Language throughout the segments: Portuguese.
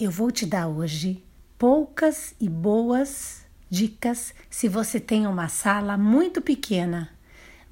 Eu vou te dar hoje poucas e boas dicas se você tem uma sala muito pequena.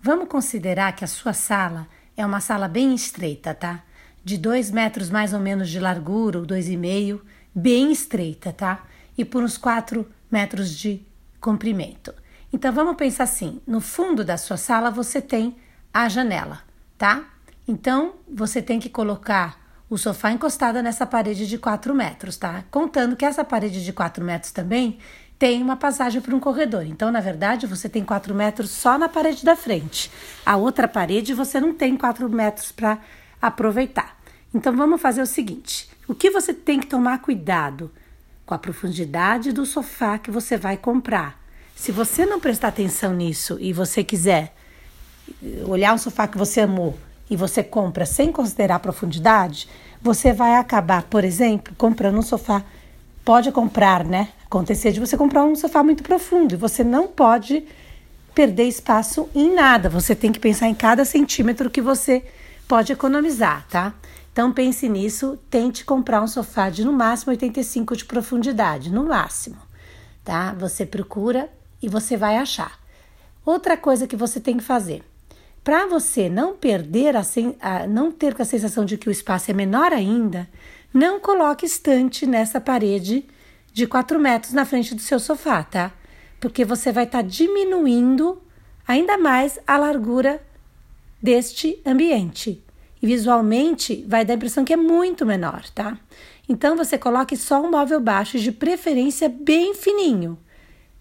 Vamos considerar que a sua sala é uma sala bem estreita, tá? De dois metros mais ou menos de largura, ou dois e meio, bem estreita, tá? E por uns quatro metros de comprimento. Então vamos pensar assim: no fundo da sua sala você tem a janela, tá? Então você tem que colocar o sofá encostado nessa parede de 4 metros, tá? Contando que essa parede de 4 metros também tem uma passagem para um corredor. Então, na verdade, você tem 4 metros só na parede da frente. A outra parede você não tem 4 metros para aproveitar. Então, vamos fazer o seguinte: o que você tem que tomar cuidado com a profundidade do sofá que você vai comprar. Se você não prestar atenção nisso e você quiser olhar um sofá que você amou e você compra sem considerar a profundidade, você vai acabar, por exemplo, comprando um sofá. Pode comprar, né? Acontecer de você comprar um sofá muito profundo e você não pode perder espaço em nada. Você tem que pensar em cada centímetro que você pode economizar, tá? Então pense nisso, tente comprar um sofá de no máximo 85 de profundidade, no máximo, tá? Você procura e você vai achar. Outra coisa que você tem que fazer, para você não perder a, a, não ter a sensação de que o espaço é menor ainda, não coloque estante nessa parede de 4 metros na frente do seu sofá, tá? Porque você vai estar tá diminuindo ainda mais a largura deste ambiente. E visualmente vai dar a impressão que é muito menor, tá? Então você coloque só um móvel baixo, de preferência bem fininho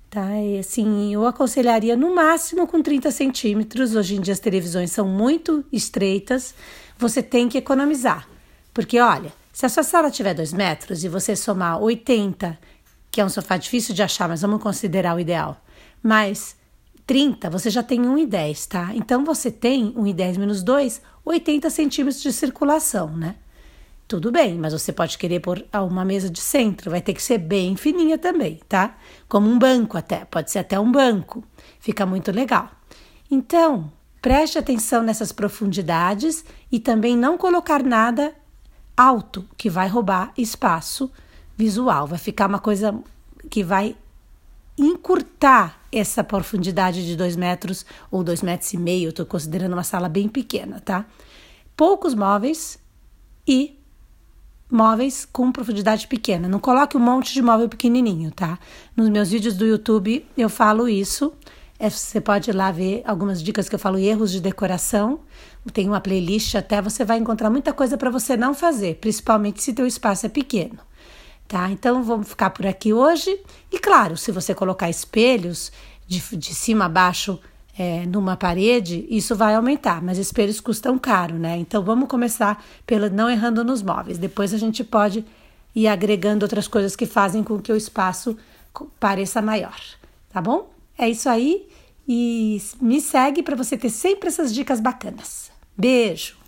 tá? E assim, eu aconselharia no máximo com 30 centímetros. Hoje em dia as televisões são muito estreitas, você tem que economizar. Porque, olha, se a sua sala tiver 2 metros e você somar 80, que é um sofá difícil de achar, mas vamos considerar o ideal, mais 30, você já tem 1,10, tá? Então você tem 1,10 menos 2, 80 centímetros de circulação, né? Tudo bem, mas você pode querer pôr uma mesa de centro, vai ter que ser bem fininha também, tá? Como um banco até, pode ser até um banco. Fica muito legal. Então, preste atenção nessas profundidades e também não colocar nada alto, que vai roubar espaço visual. Vai ficar uma coisa que vai encurtar essa profundidade de dois metros ou dois metros e meio. Estou considerando uma sala bem pequena, tá? Poucos móveis e móveis com profundidade pequena. Não coloque um monte de móvel pequenininho, tá? Nos meus vídeos do YouTube eu falo isso. É, você pode ir lá ver algumas dicas que eu falo erros de decoração. Tem uma playlist até você vai encontrar muita coisa para você não fazer, principalmente se teu espaço é pequeno. Tá? Então vamos ficar por aqui hoje. E claro, se você colocar espelhos de, de cima a baixo é, numa parede, isso vai aumentar, mas espelhos custam caro, né? Então vamos começar pelo não errando nos móveis. Depois a gente pode ir agregando outras coisas que fazem com que o espaço pareça maior, tá bom? É isso aí e me segue para você ter sempre essas dicas bacanas. Beijo!